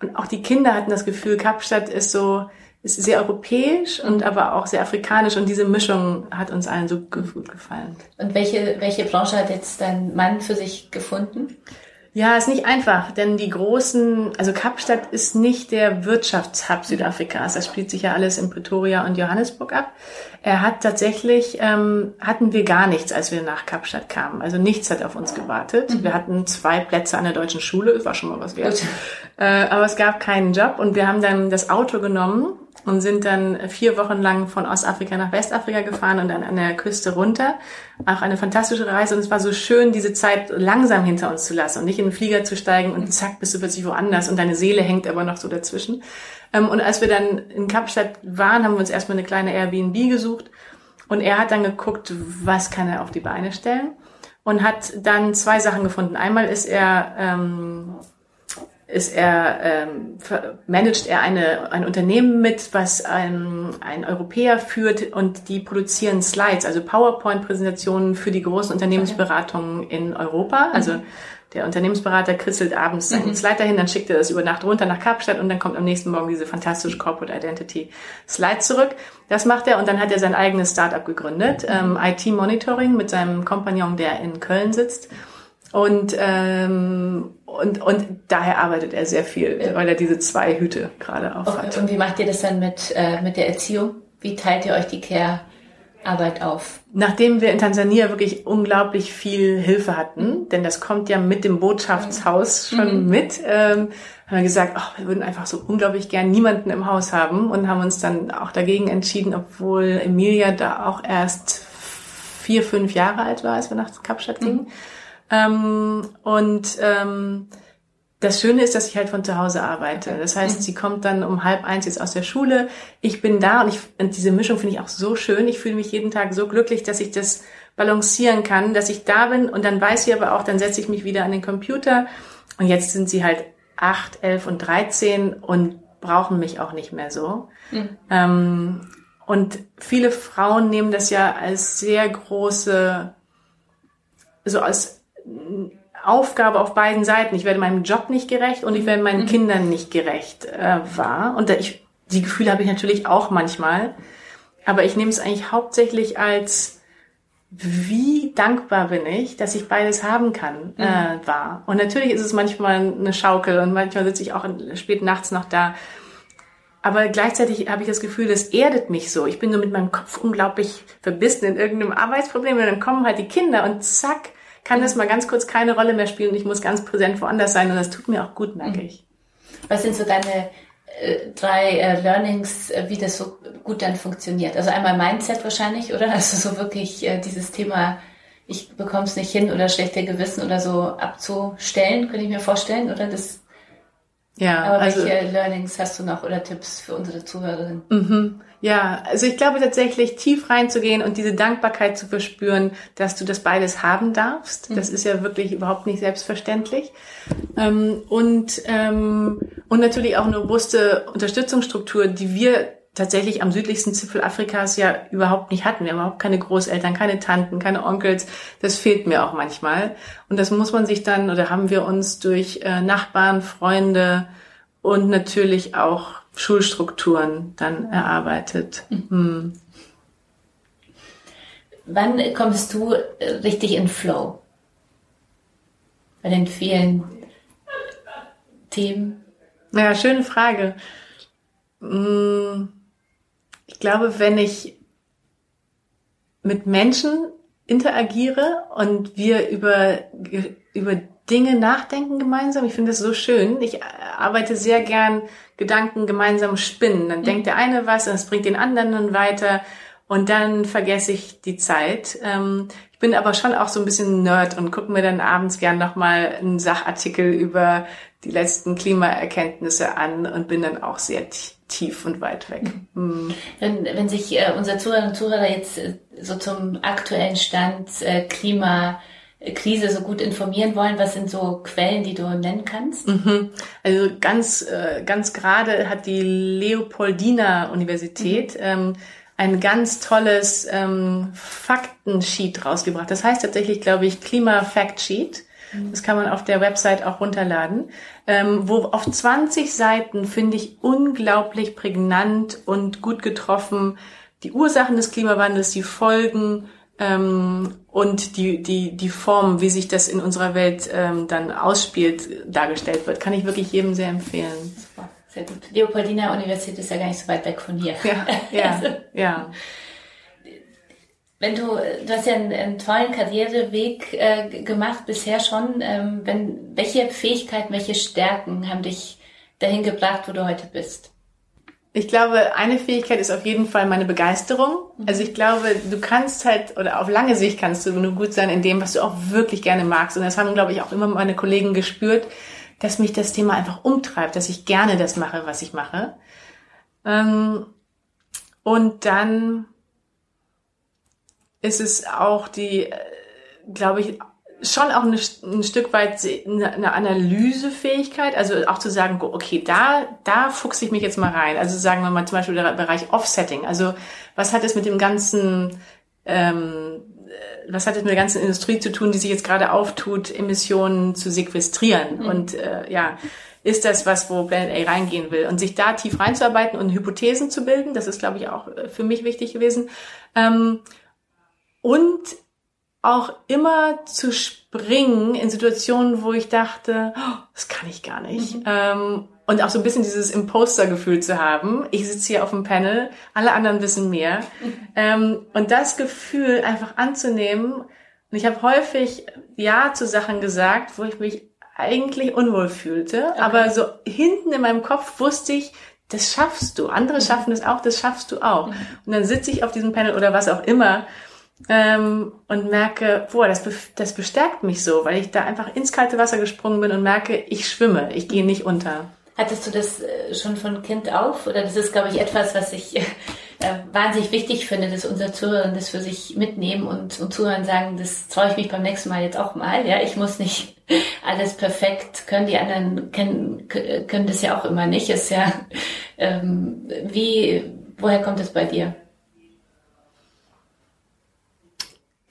Und auch die Kinder hatten das Gefühl, Kapstadt ist so, ist sehr europäisch und aber auch sehr afrikanisch und diese Mischung hat uns allen so gut gefallen. Und welche, welche Branche hat jetzt dein Mann für sich gefunden? Ja, ist nicht einfach, denn die großen, also Kapstadt ist nicht der Wirtschaftshub Südafrikas. Das spielt sich ja alles in Pretoria und Johannesburg ab. Er hat tatsächlich, ähm, hatten wir gar nichts, als wir nach Kapstadt kamen. Also nichts hat auf uns gewartet. Mhm. Wir hatten zwei Plätze an der deutschen Schule, das war schon mal was wert. Äh, aber es gab keinen Job und wir haben dann das Auto genommen und sind dann vier Wochen lang von Ostafrika nach Westafrika gefahren und dann an der Küste runter. Auch eine fantastische Reise und es war so schön, diese Zeit langsam hinter uns zu lassen und nicht in den Flieger zu steigen und zack, bist du plötzlich woanders und deine Seele hängt aber noch so dazwischen. Ähm, und als wir dann in Kapstadt waren, haben wir uns erstmal eine kleine Airbnb gesucht und er hat dann geguckt, was kann er auf die Beine stellen und hat dann zwei Sachen gefunden. Einmal ist er ähm, ist er, ähm, managt er eine, ein Unternehmen mit, was ein, ein Europäer führt und die produzieren Slides, also PowerPoint-Präsentationen für die großen Unternehmensberatungen in Europa. Mhm. Also der Unternehmensberater kritzelt abends seinen mhm. Slide dahin, dann schickt er das über Nacht runter nach Kapstadt und dann kommt am nächsten Morgen diese fantastische Corporate Identity Slide zurück. Das macht er und dann hat er sein eigenes Startup gegründet, mhm. ähm, IT Monitoring mit seinem Kompagnon, der in Köln sitzt. Und, ähm, und, und daher arbeitet er sehr viel, ja. weil er diese zwei Hüte gerade auf okay. hat. Und wie macht ihr das dann mit, äh, mit der Erziehung? Wie teilt ihr euch die Care Arbeit auf? Nachdem wir in Tansania wirklich unglaublich viel Hilfe hatten, denn das kommt ja mit dem Botschaftshaus schon mhm. mit, ähm, haben wir gesagt, oh, wir würden einfach so unglaublich gern niemanden im Haus haben und haben uns dann auch dagegen entschieden, obwohl Emilia da auch erst vier, fünf Jahre alt war, als wir nach Kapstadt gingen. Mhm. Ähm, und ähm, das Schöne ist, dass ich halt von zu Hause arbeite. Das heißt, mhm. sie kommt dann um halb eins jetzt aus der Schule. Ich bin da und, ich, und diese Mischung finde ich auch so schön. Ich fühle mich jeden Tag so glücklich, dass ich das balancieren kann, dass ich da bin und dann weiß sie aber auch, dann setze ich mich wieder an den Computer. Und jetzt sind sie halt acht, elf und dreizehn und brauchen mich auch nicht mehr so. Mhm. Ähm, und viele Frauen nehmen das ja als sehr große, so als Aufgabe auf beiden Seiten. Ich werde meinem Job nicht gerecht und ich werde meinen mhm. Kindern nicht gerecht äh, war. Und da ich, die Gefühle habe ich natürlich auch manchmal. Aber ich nehme es eigentlich hauptsächlich als wie dankbar bin ich, dass ich beides haben kann, mhm. äh, war. Und natürlich ist es manchmal eine Schaukel und manchmal sitze ich auch spät nachts noch da. Aber gleichzeitig habe ich das Gefühl, das erdet mich so. Ich bin so mit meinem Kopf unglaublich verbissen in irgendeinem Arbeitsproblem und dann kommen halt die Kinder und zack, kann das mal ganz kurz keine Rolle mehr spielen und ich muss ganz präsent woanders sein und das tut mir auch gut, merke mhm. ich. Was sind so deine äh, drei äh, Learnings, äh, wie das so gut dann funktioniert? Also einmal Mindset wahrscheinlich, oder? Also so wirklich äh, dieses Thema, ich bekomme es nicht hin oder schlechte Gewissen oder so abzustellen, könnte ich mir vorstellen, oder? Das ja, Aber also, welche Learnings hast du noch oder Tipps für unsere Zuhörerinnen? Mhm. Ja, also ich glaube tatsächlich tief reinzugehen und diese Dankbarkeit zu verspüren, dass du das beides haben darfst. Mhm. Das ist ja wirklich überhaupt nicht selbstverständlich. Ähm, und, ähm, und natürlich auch eine robuste Unterstützungsstruktur, die wir tatsächlich am südlichsten Zipfel Afrikas ja überhaupt nicht hatten. Wir haben überhaupt keine Großeltern, keine Tanten, keine Onkels. Das fehlt mir auch manchmal. Und das muss man sich dann, oder haben wir uns durch äh, Nachbarn, Freunde und natürlich auch Schulstrukturen dann erarbeitet. Hm. Wann kommst du äh, richtig in Flow? Bei den vielen Themen? Ja, schöne Frage. Hm, ich glaube, wenn ich mit Menschen interagiere und wir über, über Dinge nachdenken gemeinsam. Ich finde das so schön. Ich arbeite sehr gern Gedanken gemeinsam spinnen. Dann mhm. denkt der eine was und es bringt den anderen dann weiter und dann vergesse ich die Zeit. Ähm, ich bin aber schon auch so ein bisschen Nerd und gucke mir dann abends gern nochmal einen Sachartikel über die letzten Klimaerkenntnisse an und bin dann auch sehr tief und weit weg. Mhm. Wenn, wenn sich äh, unser Zuhörer und Zuhörer jetzt äh, so zum aktuellen Stand äh, Klima Krise so gut informieren wollen, was sind so Quellen, die du nennen kannst? Mhm. Also ganz, äh, ganz gerade hat die Leopoldina Universität mhm. ähm, ein ganz tolles ähm, Faktensheet rausgebracht. Das heißt tatsächlich, glaube ich, Klima Fact Sheet. Das kann man auf der Website auch runterladen. Ähm, wo auf 20 Seiten finde ich unglaublich prägnant und gut getroffen die Ursachen des Klimawandels, die Folgen, ähm, und die, die, die Form, wie sich das in unserer Welt ähm, dann ausspielt, dargestellt wird, kann ich wirklich jedem sehr empfehlen. Super, sehr gut. Leopoldina Universität ist ja gar nicht so weit weg von hier. Ja, ja, also, ja. Wenn du, du hast ja einen, einen tollen Karriereweg äh, gemacht bisher schon. Ähm, wenn, welche Fähigkeiten, welche Stärken haben dich dahin gebracht, wo du heute bist? Ich glaube, eine Fähigkeit ist auf jeden Fall meine Begeisterung. Mhm. Also ich glaube, du kannst halt, oder auf lange Sicht kannst du nur gut sein in dem, was du auch wirklich gerne magst. Und das haben, glaube ich, auch immer meine Kollegen gespürt, dass mich das Thema einfach umtreibt, dass ich gerne das mache, was ich mache. Ähm, und dann ist es auch die, äh, glaube ich, schon auch eine, ein Stück weit eine Analysefähigkeit, also auch zu sagen, okay, da, da fuchse ich mich jetzt mal rein. Also sagen wir mal zum Beispiel der Bereich Offsetting. Also was hat es mit dem ganzen, ähm, was hat es mit der ganzen Industrie zu tun, die sich jetzt gerade auftut, Emissionen zu sequestrieren? Mhm. Und äh, ja, ist das was, wo Planet A reingehen will? Und sich da tief reinzuarbeiten und Hypothesen zu bilden, das ist, glaube ich, auch äh, für mich wichtig gewesen. Ähm, und auch immer zu springen in Situationen, wo ich dachte, oh, das kann ich gar nicht. Mhm. Ähm, und auch so ein bisschen dieses Imposter-Gefühl zu haben. Ich sitze hier auf dem Panel, alle anderen wissen mehr. ähm, und das Gefühl einfach anzunehmen. Und ich habe häufig Ja zu Sachen gesagt, wo ich mich eigentlich unwohl fühlte. Okay. Aber so hinten in meinem Kopf wusste ich, das schaffst du. Andere mhm. schaffen es auch, das schaffst du auch. Mhm. Und dann sitze ich auf diesem Panel oder was auch immer ähm, und merke, boah, das, das bestärkt mich so, weil ich da einfach ins kalte Wasser gesprungen bin und merke, ich schwimme, ich gehe nicht unter. Hattest du das äh, schon von Kind auf? Oder das ist, glaube ich, etwas, was ich äh, wahnsinnig wichtig finde, dass unsere Zuhörer das für sich mitnehmen und, und zuhören sagen, das traue ich mich beim nächsten Mal jetzt auch mal. Ja, ich muss nicht alles perfekt können. Die anderen können, können das ja auch immer nicht. Ist ja, ähm, wie, woher kommt es bei dir?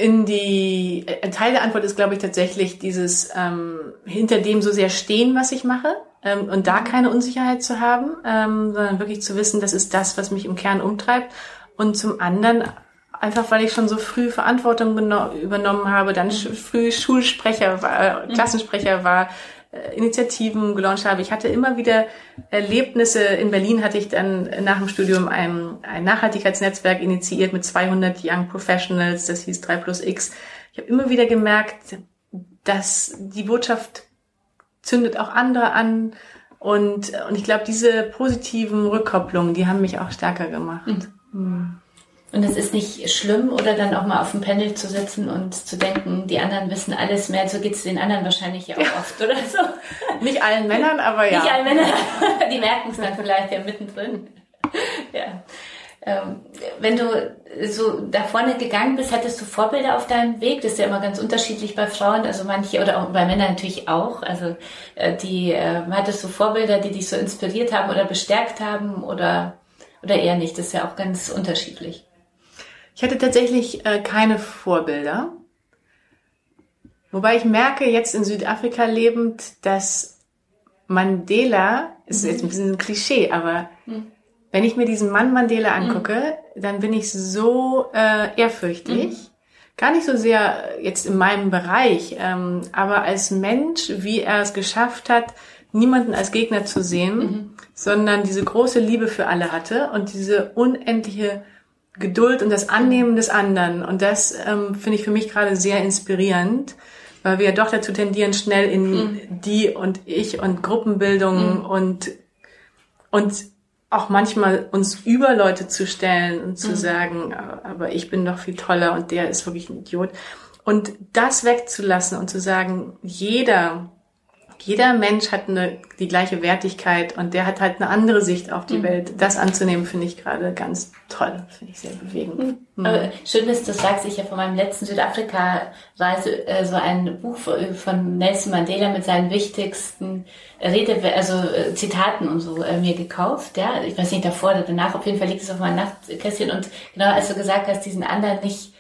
In die ein Teil der Antwort ist, glaube ich, tatsächlich dieses ähm, hinter dem so sehr stehen, was ich mache ähm, und da keine Unsicherheit zu haben, ähm, sondern wirklich zu wissen, das ist das, was mich im Kern umtreibt. Und zum anderen einfach, weil ich schon so früh Verantwortung übernommen habe, dann früh Schulsprecher war, äh, Klassensprecher war, äh, Initiativen gelauncht habe. Ich hatte immer wieder Erlebnisse. In Berlin hatte ich dann nach dem Studium ein, ein Nachhaltigkeitsnetzwerk initiiert mit 200 Young Professionals. Das hieß 3 plus X. Ich habe immer wieder gemerkt, dass die Botschaft zündet auch andere an. Und, und ich glaube, diese positiven Rückkopplungen, die haben mich auch stärker gemacht. Mhm. Mhm. Und es ist nicht schlimm, oder dann auch mal auf dem Panel zu sitzen und zu denken, die anderen wissen alles mehr. So geht es den anderen wahrscheinlich ja auch ja. oft, oder so. Nicht allen Männern, aber ja. Nicht allen Männern. Die merken es dann vielleicht ja mittendrin. Ja. Ähm, wenn du so da vorne gegangen bist, hattest du Vorbilder auf deinem Weg? Das ist ja immer ganz unterschiedlich bei Frauen, also manche oder auch bei Männern natürlich auch. Also äh, die äh, hattest du Vorbilder, die dich so inspiriert haben oder bestärkt haben oder oder eher nicht? Das ist ja auch ganz unterschiedlich. Ich hatte tatsächlich äh, keine Vorbilder. Wobei ich merke, jetzt in Südafrika lebend, dass Mandela, ist jetzt ein bisschen ein Klischee, aber mhm. wenn ich mir diesen Mann Mandela angucke, mhm. dann bin ich so äh, ehrfürchtig. Mhm. Gar nicht so sehr jetzt in meinem Bereich, ähm, aber als Mensch, wie er es geschafft hat, niemanden als Gegner zu sehen, mhm. sondern diese große Liebe für alle hatte und diese unendliche Geduld und das Annehmen des anderen. Und das ähm, finde ich für mich gerade sehr inspirierend, weil wir ja doch dazu tendieren, schnell in mhm. die und ich und Gruppenbildung mhm. und, und auch manchmal uns über Leute zu stellen und zu mhm. sagen, aber ich bin doch viel toller und der ist wirklich ein Idiot. Und das wegzulassen und zu sagen, jeder jeder Mensch hat eine, die gleiche Wertigkeit und der hat halt eine andere Sicht auf die mhm. Welt. Das anzunehmen, finde ich gerade ganz toll, finde ich sehr bewegend. Mhm. mhm. Schön, dass du sagst, ich habe von meinem letzten Südafrika-Reise äh, so ein Buch von Nelson Mandela mit seinen wichtigsten Rede, also äh, Zitaten und so äh, mir gekauft. Ja, ich weiß nicht davor oder danach. Auf jeden Fall liegt es auf meinem Nachtkästchen und genau als du gesagt hast, diesen anderen nicht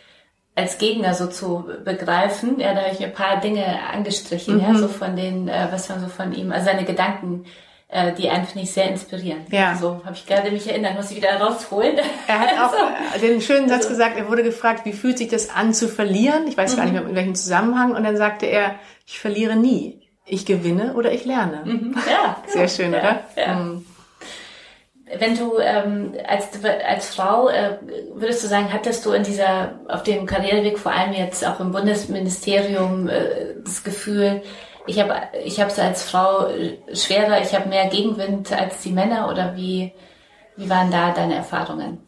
als Gegner so zu begreifen. Ja, da habe ich mir ein paar Dinge angestrichen, mhm. ja, so von den, äh, was man so von ihm, also seine Gedanken, äh, die einen finde ich sehr inspirierend. Ja. So habe ich gerade mich erinnert, muss ich wieder rausholen. Er hat auch so. den schönen Satz also. gesagt, er wurde gefragt, wie fühlt sich das an zu verlieren? Ich weiß mhm. gar nicht mehr in welchem Zusammenhang. Und dann sagte er, ich verliere nie. Ich gewinne oder ich lerne. Mhm. Ja. Sehr schön, ja, oder? Ja. Wenn du ähm, als, als Frau, äh, würdest du sagen, hattest du in dieser, auf dem Karriereweg, vor allem jetzt auch im Bundesministerium, äh, das Gefühl, ich habe ich habe es als Frau schwerer, ich habe mehr Gegenwind als die Männer oder wie, wie waren da deine Erfahrungen?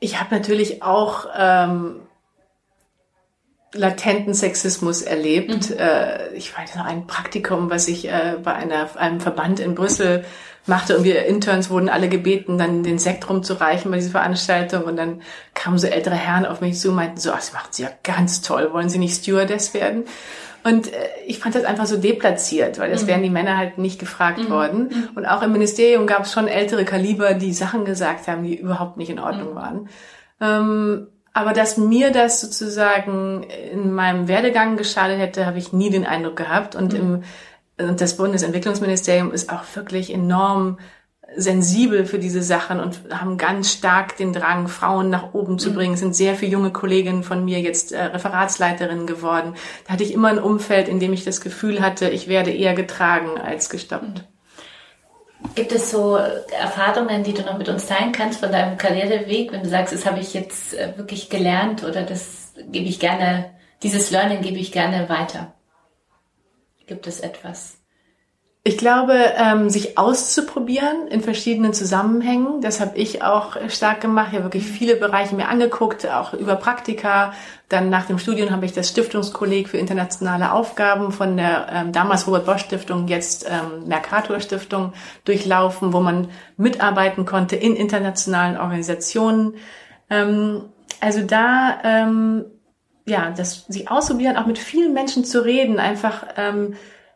Ich habe natürlich auch ähm, latenten Sexismus erlebt. Mhm. Äh, ich weiß noch ein Praktikum, was ich äh, bei einer, einem Verband in Brüssel machte und wir Interns wurden alle gebeten, dann den Sekt rumzureichen bei dieser Veranstaltung und dann kamen so ältere Herren auf mich zu und meinten so, ach, das macht sie ja ganz toll, wollen Sie nicht Stewardess werden? Und äh, ich fand das einfach so deplatziert, weil das mhm. wären die Männer halt nicht gefragt mhm. worden. Mhm. Und auch im Ministerium gab es schon ältere Kaliber, die Sachen gesagt haben, die überhaupt nicht in Ordnung mhm. waren. Ähm, aber dass mir das sozusagen in meinem Werdegang geschadet hätte, habe ich nie den Eindruck gehabt. Und mhm. im und das Bundesentwicklungsministerium ist auch wirklich enorm sensibel für diese Sachen und haben ganz stark den Drang, Frauen nach oben zu mhm. bringen. Es sind sehr viele junge Kolleginnen von mir jetzt äh, Referatsleiterinnen geworden. Da hatte ich immer ein Umfeld, in dem ich das Gefühl hatte, ich werde eher getragen als gestoppt. Gibt es so Erfahrungen, die du noch mit uns teilen kannst von deinem Karriereweg, wenn du sagst, das habe ich jetzt äh, wirklich gelernt oder das gebe ich gerne, dieses Learning gebe ich gerne weiter? Gibt es etwas? Ich glaube, ähm, sich auszuprobieren in verschiedenen Zusammenhängen, das habe ich auch stark gemacht. Ich habe wirklich viele Bereiche mir angeguckt, auch über Praktika. Dann nach dem Studium habe ich das Stiftungskolleg für internationale Aufgaben von der ähm, damals Robert Bosch Stiftung, jetzt ähm, Mercator Stiftung durchlaufen, wo man mitarbeiten konnte in internationalen Organisationen. Ähm, also da ähm, ja, das sich ausprobieren, auch mit vielen Menschen zu reden, einfach ähm,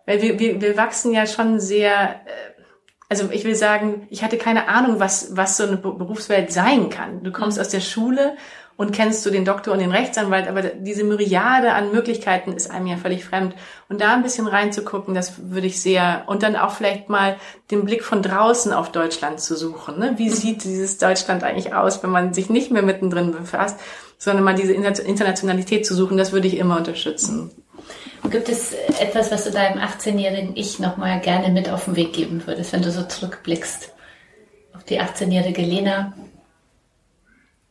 weil wir, wir, wir wachsen ja schon sehr, äh, also ich will sagen, ich hatte keine Ahnung, was, was so eine Berufswelt sein kann. Du kommst mhm. aus der Schule und kennst du den Doktor und den Rechtsanwalt, aber diese Myriade an Möglichkeiten ist einem ja völlig fremd. Und da ein bisschen reinzugucken, das würde ich sehr, und dann auch vielleicht mal den Blick von draußen auf Deutschland zu suchen. Ne? Wie mhm. sieht dieses Deutschland eigentlich aus, wenn man sich nicht mehr mittendrin befasst, sondern mal diese Internationalität zu suchen, das würde ich immer unterstützen. Gibt es etwas, was du deinem 18-jährigen Ich nochmal gerne mit auf den Weg geben würdest, wenn du so zurückblickst auf die 18-jährige Lena?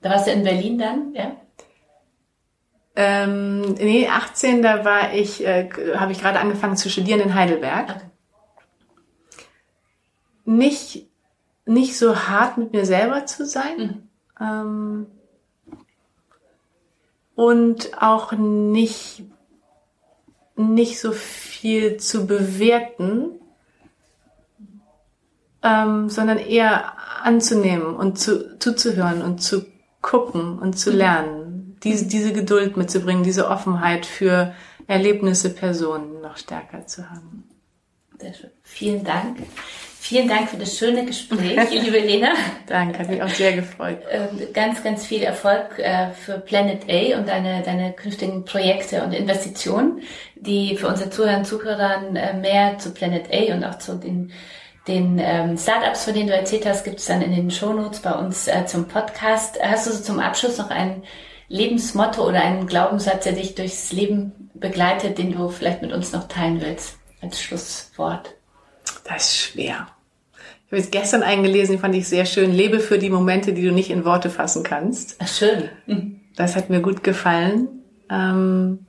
Da warst du in Berlin dann, ja? Ähm, nee, 18, da war ich, äh, habe ich gerade angefangen zu studieren in Heidelberg. Okay. Nicht, nicht so hart mit mir selber zu sein. Mhm. Ähm, und auch nicht nicht so viel zu bewerten, ähm, sondern eher anzunehmen und zu, zuzuhören und zu gucken und zu mhm. lernen. Diese, diese Geduld mitzubringen, diese Offenheit für Erlebnisse, Personen noch stärker zu haben. Sehr schön. Vielen Dank. Vielen Dank für das schöne Gespräch, liebe Lena. Danke, hat mich auch sehr gefreut. Ähm, ganz, ganz viel Erfolg äh, für Planet A und deine, deine künftigen Projekte und Investitionen, die für unsere Zuhörer und Zuhörer äh, mehr zu Planet A und auch zu den, den ähm, Startups, von denen du erzählt hast, gibt es dann in den Shownotes bei uns äh, zum Podcast. Hast du so zum Abschluss noch ein Lebensmotto oder einen Glaubenssatz, der dich durchs Leben begleitet, den du vielleicht mit uns noch teilen willst als Schlusswort? Das ist schwer. Ich habe jetzt gestern eingelesen, die fand ich sehr schön. Lebe für die Momente, die du nicht in Worte fassen kannst. Ach, schön. Mhm. Das hat mir gut gefallen. Ähm,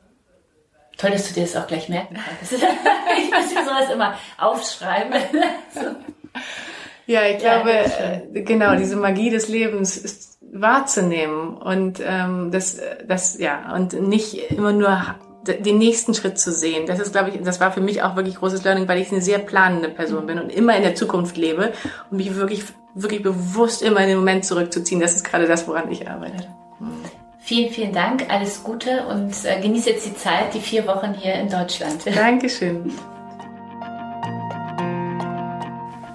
Toll, dass du dir das auch gleich merken kannst. ich muss mir sowas immer aufschreiben. so. Ja, ich glaube, ja, äh, genau, diese Magie des Lebens ist wahrzunehmen und ähm, das, das, ja, und nicht immer nur den nächsten Schritt zu sehen. Das ist, glaube ich, das war für mich auch wirklich großes Learning, weil ich eine sehr planende Person bin und immer in der Zukunft lebe und mich wirklich, wirklich bewusst immer in den Moment zurückzuziehen. Das ist gerade das, woran ich arbeite. Vielen, vielen Dank, alles Gute und äh, genieße jetzt die Zeit, die vier Wochen hier in Deutschland. Dankeschön.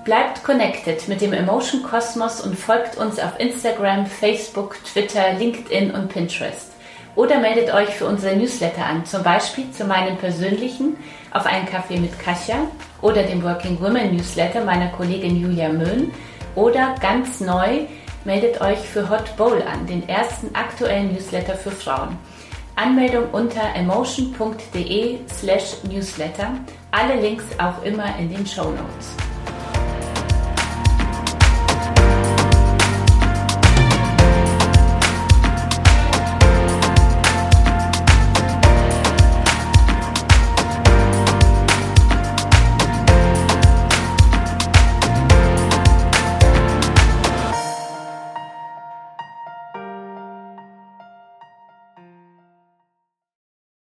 Bleibt connected mit dem Emotion Kosmos und folgt uns auf Instagram, Facebook, Twitter, LinkedIn und Pinterest. Oder meldet euch für unsere Newsletter an, zum Beispiel zu meinem persönlichen auf einen Kaffee mit Kasia oder dem Working Women Newsletter meiner Kollegin Julia Möhn oder ganz neu meldet euch für Hot Bowl an, den ersten aktuellen Newsletter für Frauen. Anmeldung unter emotion.de slash newsletter. Alle Links auch immer in den Show Notes.